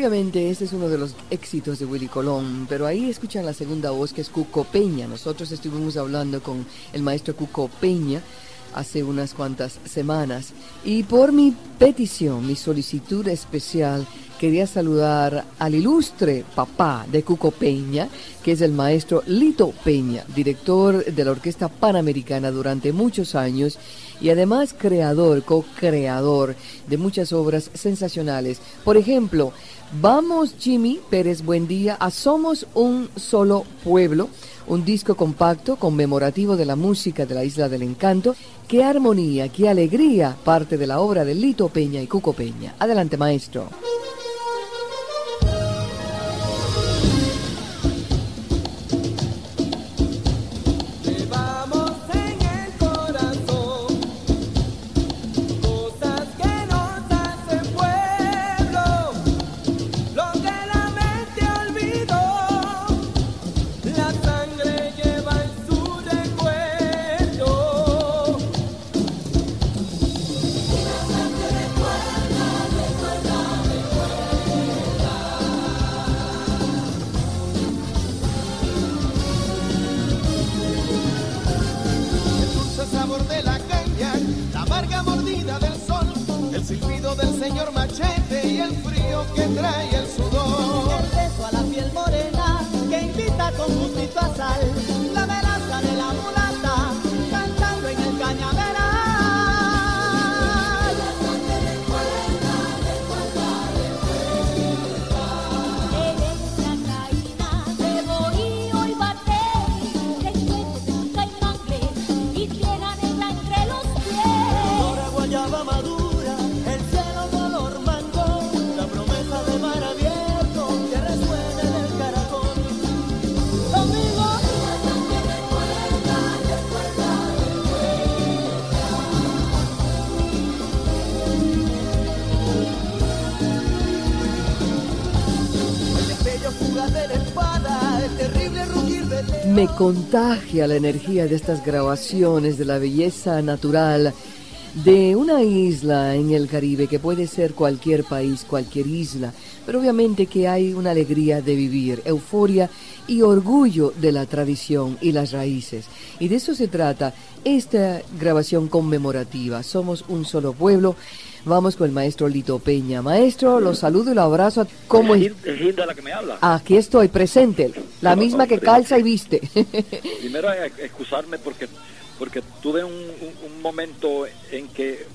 Obviamente este es uno de los éxitos de Willy Colón, pero ahí escuchan la segunda voz que es Cuco Peña. Nosotros estuvimos hablando con el maestro Cuco Peña hace unas cuantas semanas y por mi petición, mi solicitud especial, quería saludar al ilustre papá de Cuco Peña, que es el maestro Lito Peña, director de la Orquesta Panamericana durante muchos años y además creador, co-creador de muchas obras sensacionales. Por ejemplo, Vamos Jimmy Pérez Buen día a Somos un solo pueblo, un disco compacto conmemorativo de la música de la Isla del Encanto. Qué armonía, qué alegría, parte de la obra de Lito Peña y Cuco Peña. Adelante, maestro. Me contagia la energía de estas grabaciones, de la belleza natural de una isla en el Caribe, que puede ser cualquier país, cualquier isla, pero obviamente que hay una alegría de vivir, euforia y orgullo de la tradición y las raíces. Y de eso se trata esta grabación conmemorativa. Somos un solo pueblo Vamos con el maestro Lito Peña. Maestro, los saludo y lo abrazo. ¿Cómo es? Hilda la que me habla. Aquí estoy, presente. La misma que calza y viste. Primero, excusarme porque porque tuve un, momento en que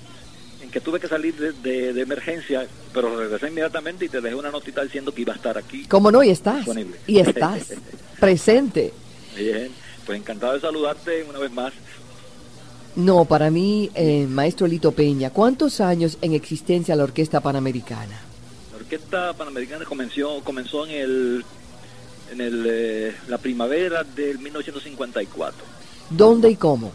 en que tuve que salir de, emergencia, pero regresé inmediatamente y te dejé una notita diciendo que iba a estar aquí. ¿Cómo no? Y estás. Disponible. Y estás. presente. Bien, pues encantado de saludarte una vez más. No, para mí, eh, maestro Lito Peña, ¿cuántos años en existencia la Orquesta Panamericana? La Orquesta Panamericana comenzó, comenzó en el en el, eh, la primavera del 1954. ¿Dónde y cómo?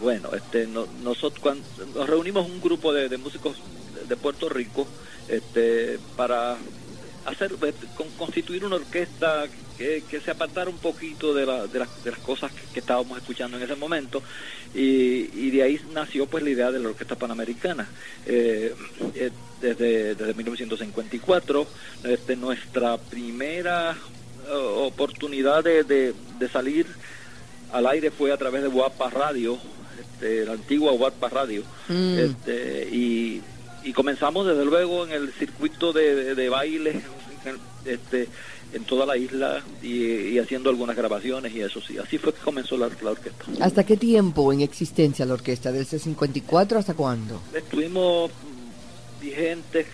Bueno, este, nosotros nos reunimos un grupo de, músicos de Puerto Rico este, para hacer eh, constituir una orquesta que, se apartara un poquito de, de, las cosas que, estábamos escuchando en ese momento y, de ahí nació pues la idea de la orquesta panamericana eh, eh, desde, desde 1954 este, nuestra primera oportunidad de, de, salir al aire fue a través de Guapa Radio este, la antigua Guapa Radio mm. este, y, y comenzamos desde luego en el circuito de, de baile este, en toda la isla y, haciendo algunas grabaciones y eso sí. Así fue que comenzó la, orquesta. ¿Hasta qué tiempo en existencia la orquesta? ¿Del C54 hasta cuándo? Estuvimos vigentes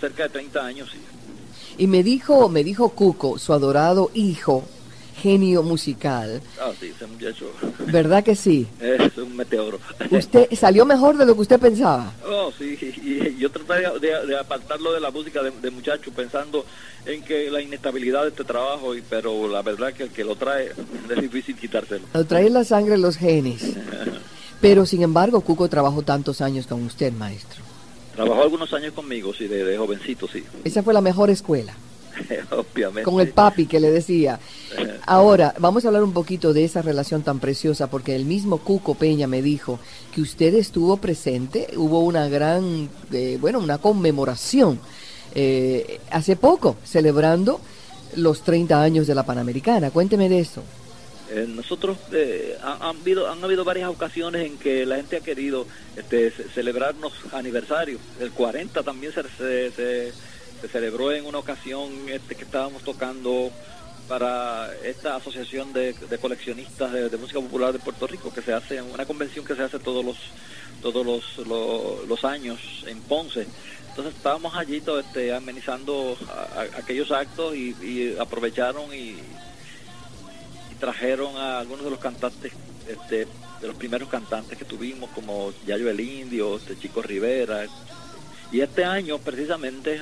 cerca de 30 años, sí. Y me dijo, me dijo Cuco, su adorado hijo, genio musical. Ah, sí, ese muchacho. ¿Verdad que sí? Es un meteoro. ¿Usted salió mejor de lo que usted pensaba? Oh, sí, y yo traté de, apartarlo de la música de, muchacho pensando en que la inestabilidad de este trabajo, y, pero la verdad que el que lo trae es difícil quitárselo. Lo trae en la sangre los genes. pero sin embargo, Cuco trabajó tantos años con usted, maestro. Trabajó algunos años conmigo, sí, de jovencito, sí. Esa fue la mejor escuela. Obviamente. Con el papi que le decía. Ahora, vamos a hablar un poquito de esa relación tan preciosa, porque el mismo Cuco Peña me dijo que usted estuvo presente, hubo una gran, eh, bueno, una conmemoración eh, hace poco, celebrando los 30 años de la Panamericana. Cuénteme de eso. Eh, nosotros han, habido, han habido varias ocasiones en que la gente ha querido este, celebrarnos aniversarios. El 40 también se se celebró en una ocasión este, que estábamos tocando para esta asociación de, coleccionistas de, música popular de Puerto Rico que se hace una convención que se hace todos los todos los, los, años en Ponce. Entonces estábamos allí todo, este, amenizando aquellos actos y, aprovecharon y, trajeron a algunos de los cantantes este, de los primeros cantantes que tuvimos como Yayo el Indio este Chico Rivera y este año, precisamente,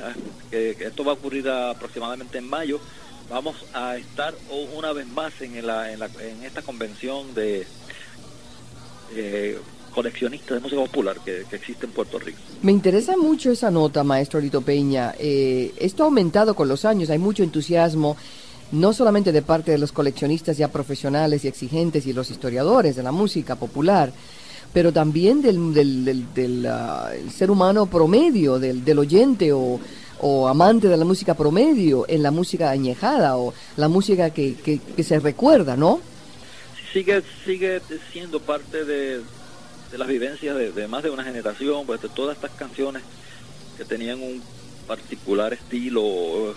que, esto va a ocurrir aproximadamente en mayo, vamos a estar una vez más en, esta convención de eh, coleccionistas de música popular que, existe en Puerto Rico. Me interesa mucho esa nota, maestro Lito Peña. Eh, esto ha aumentado con los años, hay mucho entusiasmo no solamente de parte de los coleccionistas ya profesionales y exigentes y los historiadores de la música popular, pero también del, del, del, ah, ser humano promedio, del, del oyente o, o, amante de la música promedio en la música añejada o la música que, que, se recuerda, ¿no? Sigue, sigue siendo parte de, de las vivencias de, más de una generación, pues de todas estas canciones que tenían un particular estilo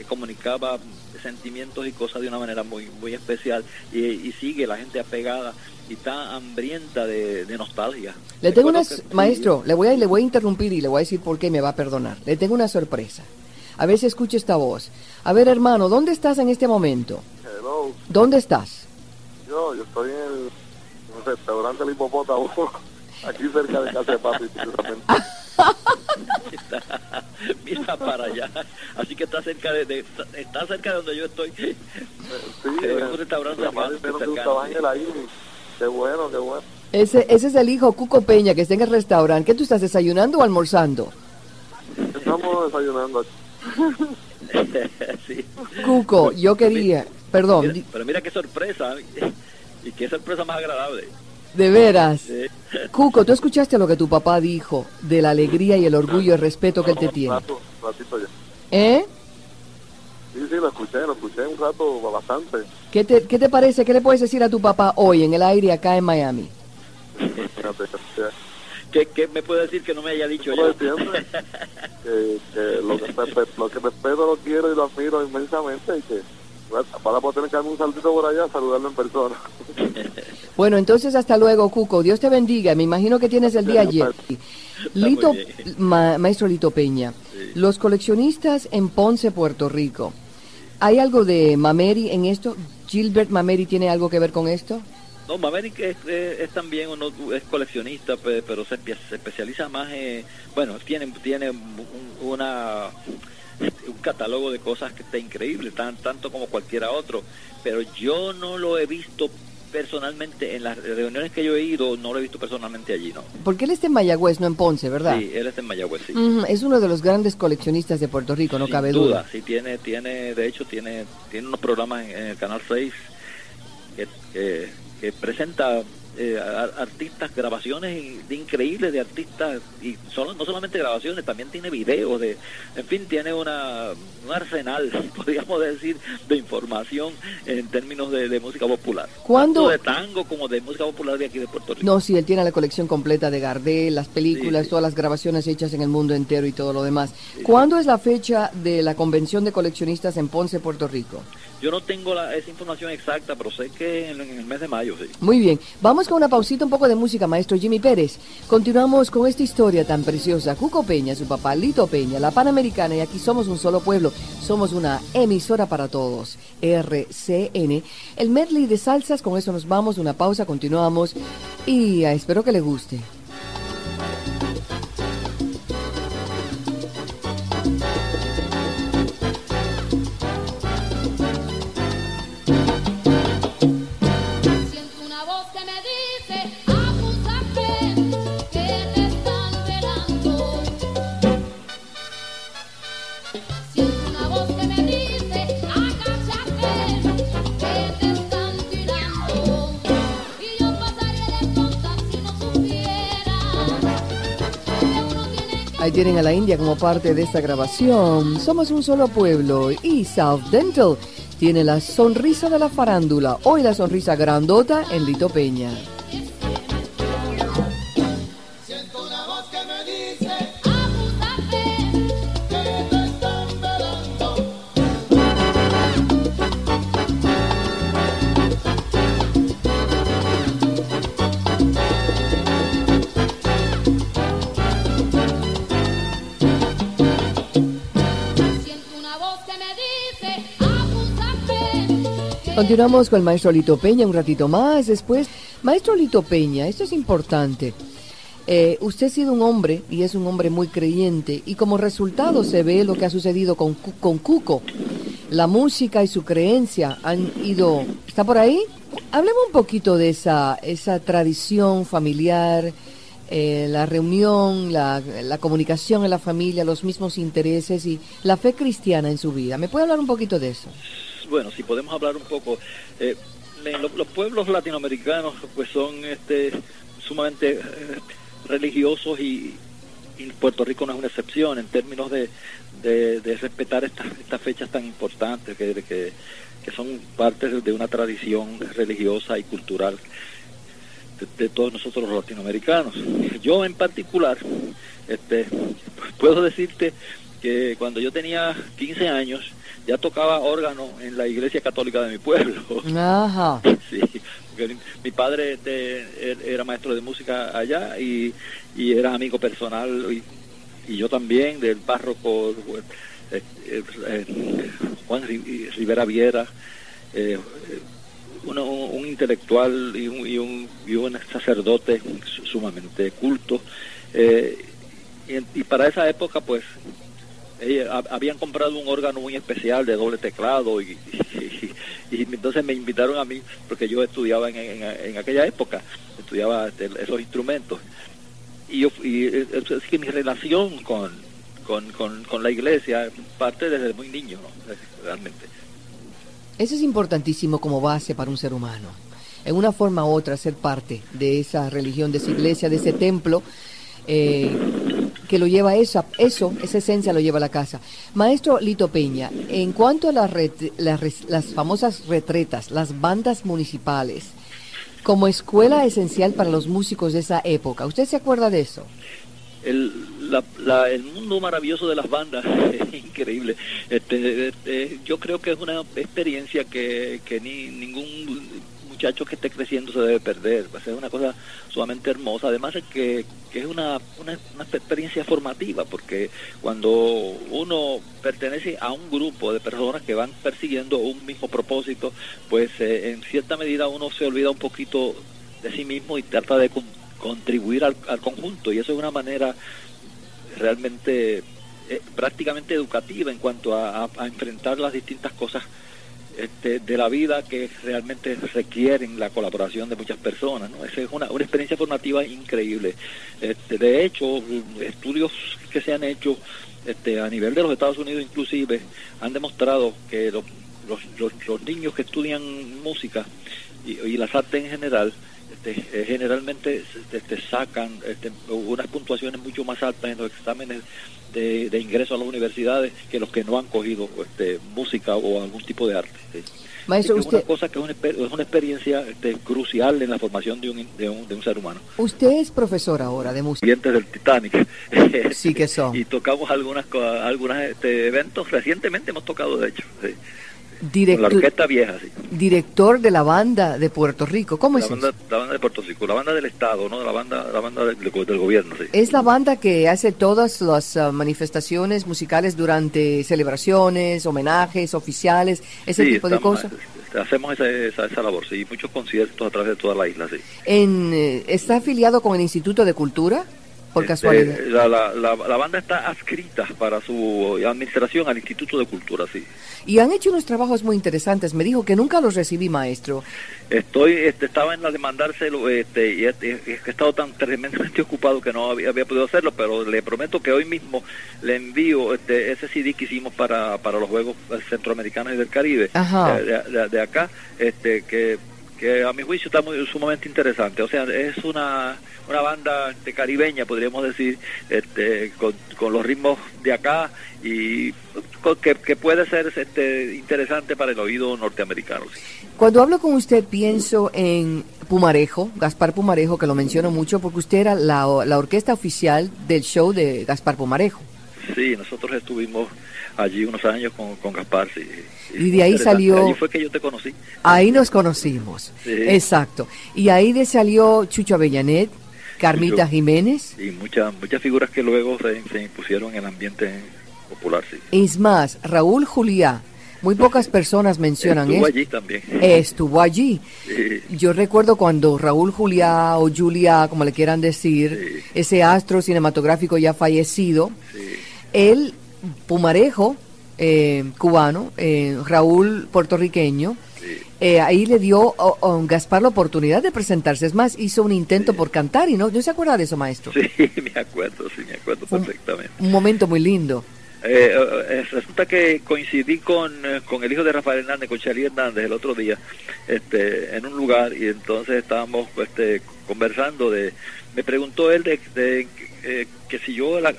que comunicaba sentimientos y cosas de una manera muy muy especial y, y sigue la gente apegada y está hambrienta de, nostalgia. Le tengo una, maestro, le voy, a, le voy a interrumpir y le voy a decir por qué me va a perdonar. Le tengo una sorpresa. A ver si escucha esta voz. A ver, hermano, ¿dónde estás en este momento? Hello. ¿Dónde estás? Yo, yo estoy en el, restaurante El Hipopótamo, aquí cerca de casa de papi, Mira para allá. Así que está cerca de, está cerca de donde yo estoy. Sí, es un restaurante cercano. Ahí, Qué bueno, qué bueno. Ese, ese es el hijo Cuco Peña que está en el restaurante. ¿Qué tú estás desayunando o almorzando? Estamos desayunando. sí. Cuco, yo quería, perdón. pero mira qué sorpresa y qué sorpresa más agradable. De veras. Cuco, ¿tú escuchaste lo que tu papá dijo de la alegría y el orgullo y el respeto que él te tiene? ¿Eh? Sí, sí, lo escuché, lo escuché un rato bastante. ¿Qué te, ¿Qué te parece? ¿Qué le puedes decir a tu papá hoy en el aire acá en Miami? ¿Qué, ¿Qué, me puede decir que no me haya dicho yo? que, que, lo, que, lo que respeto, lo quiero y lo admiro inmensamente y que para poder tener que darme un saltito por allá, saludarlo en persona. Bueno, entonces hasta luego, Cuco. Dios te bendiga. Me imagino que tienes el día ayer. Lito, maestro Lito Peña, los coleccionistas en Ponce, Puerto Rico, ¿hay algo de Mameri en esto? ¿Gilbert Mameri tiene algo que ver con esto? No, Mameri es, es, también uno, es coleccionista, pero se, especializa más en, bueno, tiene, tiene una un catálogo de cosas que está increíble, tan, tanto como cualquiera otro, pero yo no lo he visto personalmente en las reuniones que yo he ido, no lo he visto personalmente allí, ¿no? Porque él está en Mayagüez, no en Ponce, ¿verdad? Sí, él está en Mayagüez, sí. es uno de los grandes coleccionistas de Puerto Rico, no cabe duda. Sí, tiene, tiene, de hecho, tiene, tiene unos programas en, el Canal 6 que, que, presenta eh, artistas, grabaciones de increíbles de artistas, y solo, no solamente grabaciones, también tiene videos, de, en fin, tiene una, un arsenal, podríamos decir, de información en términos de, música popular. ¿Cuándo? Tanto de tango como de música popular de aquí de Puerto Rico. No, sí, él tiene la colección completa de Gardel, las películas, todas las grabaciones hechas en el mundo entero y todo lo demás. ¿Cuándo es la fecha de la convención de coleccionistas en Ponce, Puerto Rico? Yo no tengo la, esa información exacta, pero sé que en, el mes de mayo, sí. Muy bien. Vamos una pausita, un poco de música, maestro Jimmy Pérez. Continuamos con esta historia tan preciosa. Cuco Peña, su papá Lito Peña, la Panamericana, y aquí somos un solo pueblo. Somos una emisora para todos. RCN. El medley de salsas, con eso nos vamos. Una pausa, continuamos. Y ah, espero que le guste. Tienen a la India como parte de esta grabación. Somos un solo pueblo y South Dental tiene la sonrisa de la farándula. Hoy la sonrisa grandota en Lito Peña. Continuamos con el maestro Lito Peña un ratito más después. Maestro Lito Peña, esto es importante. Eh, usted ha sido un hombre y es un hombre muy creyente y como resultado se ve lo que ha sucedido con, con Cuco. La música y su creencia han ido... ¿Está por ahí? Hablemos un poquito de esa, esa tradición familiar, eh, la reunión, la, la comunicación en la familia, los mismos intereses y la fe cristiana en su vida. ¿Me puede hablar un poquito de eso? Bueno, si podemos hablar un poco, eh, los, pueblos latinoamericanos pues son este sumamente eh, religiosos y, Puerto Rico no es una excepción en términos de, respetar estas, fechas tan importantes que son parte de una tradición religiosa y cultural de, todos nosotros los latinoamericanos. Yo en particular, este, puedo decirte que cuando yo tenía 15 años, ya tocaba órgano en la iglesia católica de mi pueblo. Ajá. Sí, porque mi padre er, era maestro de música allá y, era amigo personal y, yo también del párroco eh, eh, eh, Juan Rivera Viera, un, intelectual y un, y un, y un sacerdote sumamente culto. y para esa época pues habían comprado un órgano muy especial de doble teclado y, entonces me invitaron a mí porque yo estudiaba en, aquella época, estudiaba este, esos instrumentos. Y, yo, y es que mi relación con, con, la iglesia parte desde muy niño, realmente. Eso es importantísimo como base para un ser humano. En una forma u otra, ser parte de esa religión, de esa iglesia, de ese templo eh, que lo lleva eso, eso, esa esencia lo lleva a la casa. Maestro Lito Peña, en cuanto a las, las, famosas retretas, las bandas municipales, como escuela esencial para los músicos de esa época, ¿usted se acuerda de eso? El, mundo maravilloso de las bandas es increíble. Este, este, yo creo que es una experiencia que, que ni ningún muchacho que esté creciendo se debe perder. Va a una cosa sumamente hermosa. Además es que, es una, una, experiencia formativa, porque cuando uno pertenece a un grupo de personas que van persiguiendo un mismo propósito, pues eh, en cierta medida uno se olvida un poquito de sí mismo y trata de contribuir al, conjunto. Y eso es una manera realmente eh, prácticamente educativa en cuanto a enfrentar las distintas cosas este, de la vida que realmente requieren la colaboración de muchas personas. ¿no? Esa es una, una experiencia formativa increíble. Este, de hecho, estudios que se han hecho este, a nivel de los Estados Unidos inclusive han demostrado que los, los, los, niños que estudian música y, las artes en general este, eh, generalmente este, sacan este, unas puntuaciones mucho más altas en los exámenes de, ingreso a las universidades que los que no han cogido este, música o algún tipo de arte. Maestro, es una cosa que es una, experiencia este, crucial en la formación de un, de, un, ser humano. Usted es profesor ahora de música. Dientes del Titanic. Sí que son. y tocamos algunas algunos este, eventos, recientemente hemos tocado de hecho. Director, la orquesta vieja, sí. Director de la banda de Puerto Rico, ¿cómo la es banda, La banda de Puerto Rico, la banda del Estado, ¿no? La banda, la banda del, del gobierno, sí. Es la banda que hace todas las uh, manifestaciones musicales durante celebraciones, homenajes, oficiales, ese tipo de cosas. Este, hacemos esa, esa, esa, labor, sí, muchos conciertos a través de toda la isla, sí. En, eh, ¿Está afiliado con el Instituto de Cultura? Por este, casualidad. La, la, la, banda está adscrita para su administración al Instituto de Cultura, sí. Y han hecho unos trabajos muy interesantes. Me dijo que nunca los recibí, maestro. Estoy, este, estaba en la de mandárselo, este, y, he estado tan tremendamente ocupado que no había, podido hacerlo, pero le prometo que hoy mismo le envío este, ese CD que hicimos para, para los Juegos Centroamericanos y del Caribe, de, de, acá, este, que que a mi juicio está muy sumamente interesante. O sea, es una, una banda este, caribeña, podríamos decir, este, con, con los ritmos de acá y que, que, puede ser este, interesante para el oído norteamericano. Cuando hablo con usted pienso en Pumarejo, Gaspar Pumarejo, que lo menciono mucho porque usted era la, la orquesta oficial del show de Gaspar Pumarejo. Sí, nosotros estuvimos allí unos años con, con Gaspar, sí. Y de ahí salió... Ahí fue que yo te conocí. Ahí nos conocimos, exacto. Y ahí de salió Chucho Avellanet, Carmita Jiménez. Y muchas muchas figuras que luego se, impusieron en el ambiente popular, sí. Es más, Raúl Juliá, muy pocas personas mencionan Estuvo allí también. Estuvo allí. Yo recuerdo cuando Raúl Juliá o Julia, como le quieran decir, ese astro cinematográfico ya fallecido, él, Pumarejo, eh, cubano, eh, Raúl puertorriqueño, eh, ahí le dio a, Gaspar la oportunidad de presentarse. Es más, hizo un intento por cantar y no, ¿no se acuerda de eso, maestro? Sí, me acuerdo, sí, me acuerdo perfectamente. Un, momento muy lindo. resulta que coincidí con, con el hijo de Rafael Hernández, con Charlie Hernández, el otro día, este, en un lugar y entonces estábamos este, conversando de, me preguntó él de, de eh, que si yo la,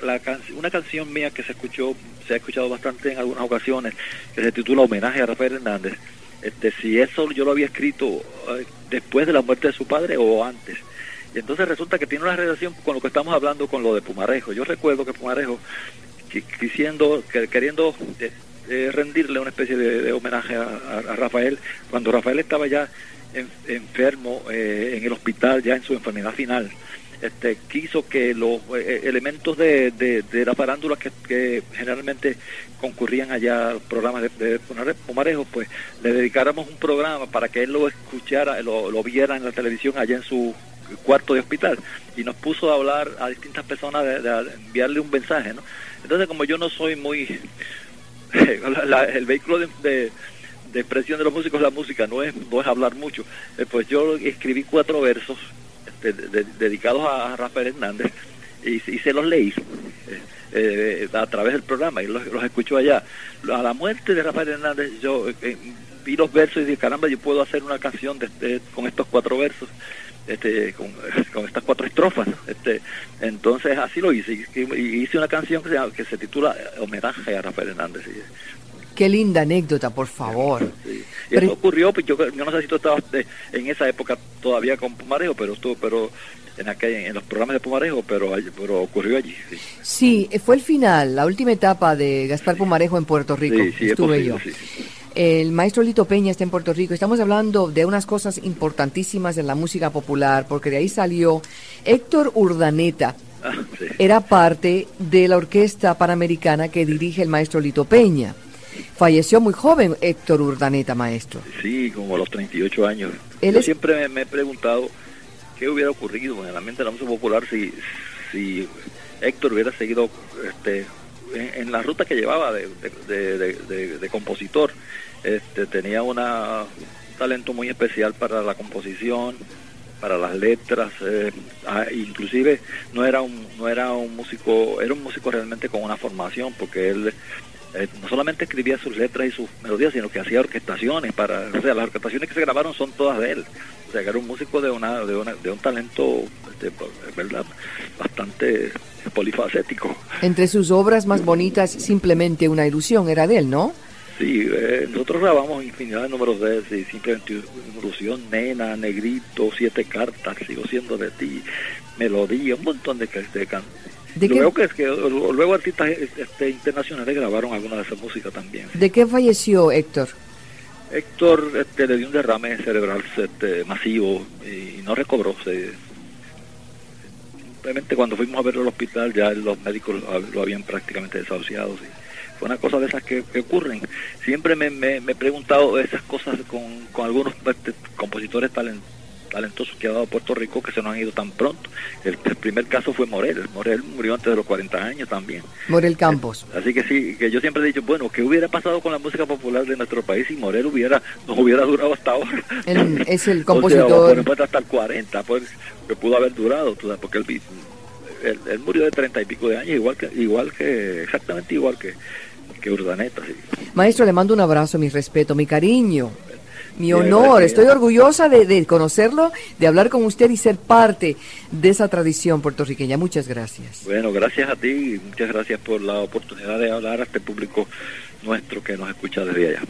una canción mía que se escuchó se ha escuchado bastante en algunas ocasiones que se titula homenaje a Rafael Hernández este si eso yo lo había escrito eh, después de la muerte de su padre o antes. Y entonces resulta que tiene una relación con lo que estamos hablando con lo de Pumarejo. Yo recuerdo que Pumarejo quisiendo queriendo eh, rendirle una especie de, homenaje a, Rafael cuando Rafael estaba ya enfermo en el hospital ya en su enfermedad final este, quiso que los eh, elementos de, de, la farándula que, generalmente concurrían allá a los programas de, de Pumarejo, pues le dedicáramos un programa para que él lo escuchara, lo, lo viera en la televisión allá en su cuarto de hospital y nos puso a hablar a distintas personas de, enviarle un mensaje, ¿no? Entonces como yo no soy muy el vehículo de, de, expresión de los músicos la música no es no es hablar mucho, eh, pues yo escribí cuatro versos dedicados a Rafael Hernández y, se los leí eh, eh, a través del programa y los, los escuchó allá. A la muerte de Rafael Hernández yo eh, vi los versos y dije, caramba, yo puedo hacer una canción de, con estos cuatro versos. Este, con, estas cuatro estrofas. Este, entonces así lo hice. Y, hice una canción que se, que se titula Homenaje a Rafael Hernández. Qué linda anécdota, por favor. Eso ocurrió, pues yo, no sé si tú estabas en esa época todavía con Pumarejo, pero estuvo, pero en, aquel, en los programas de Pumarejo, pero, pero ocurrió allí. Sí. fue el final, la última etapa de Gaspar Pumarejo en Puerto Rico. Estuve yo. El maestro Lito Peña está en Puerto Rico. Estamos hablando de unas cosas importantísimas en la música popular, porque de ahí salió Héctor Urdaneta. Ah, Era parte de la orquesta panamericana que dirige el maestro Lito Peña. Falleció muy joven Héctor Urdaneta, maestro. Sí, como a los 38 años. Yo siempre me, he preguntado qué hubiera ocurrido en la mente de la música popular si, si Héctor hubiera seguido este, en, la ruta que llevaba de, de, compositor. Este, tenía una, un talento muy especial para la composición, para las letras, eh, ah, inclusive no era un no era un músico, era un músico realmente con una formación porque él eh, no solamente escribía sus letras y sus melodías, sino que hacía orquestaciones para, o sea, las orquestaciones que se grabaron son todas de él. O sea, que era un músico de una, de una, de un talento, este, verdad, bastante polifacético. Entre sus obras más bonitas, simplemente una ilusión era de él, ¿no? Sí, eh, nosotros grabamos infinidad de números de él, sí, simplemente una ilusión, nena, negrito, siete cartas, sigo siendo de ti, melodía, un montón de, de cantos. luego que, que luego artistas este, internacionales grabaron alguna de esas músicas también. ¿De qué falleció Héctor? Héctor este, le dio un derrame cerebral este, masivo y no recobró. simplemente cuando fuimos a verlo al hospital ya los médicos lo, habían prácticamente desahuciado. Fue una cosa de esas que, ocurren. Siempre me, me, he preguntado esas cosas con, con algunos este, compositores talentosos talentosos que ha dado Puerto Rico que se nos han ido tan pronto. El, primer caso fue Morel. Morel murió antes de los 40 años también. Morel Campos. Eh, así que sí, que yo siempre he dicho, bueno, ¿qué hubiera pasado con la música popular de nuestro país si Morel hubiera nos hubiera durado hasta ahora? es el compositor. O sea, hasta el 40, pues, que pudo haber durado, porque él, él, murió de 30 y pico de años, igual que, igual que exactamente igual que, que Urdaneta. Sí. Maestro, le mando un abrazo, mi respeto, mi cariño. Mi honor, estoy orgullosa de, conocerlo, de hablar con usted y ser parte de esa tradición puertorriqueña. Muchas gracias. Bueno, gracias a ti y muchas gracias por la oportunidad de hablar a este público nuestro que nos escucha desde allá.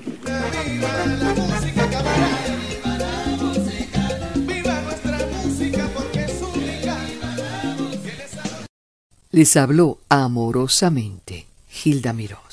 Les habló amorosamente Gilda Mirós.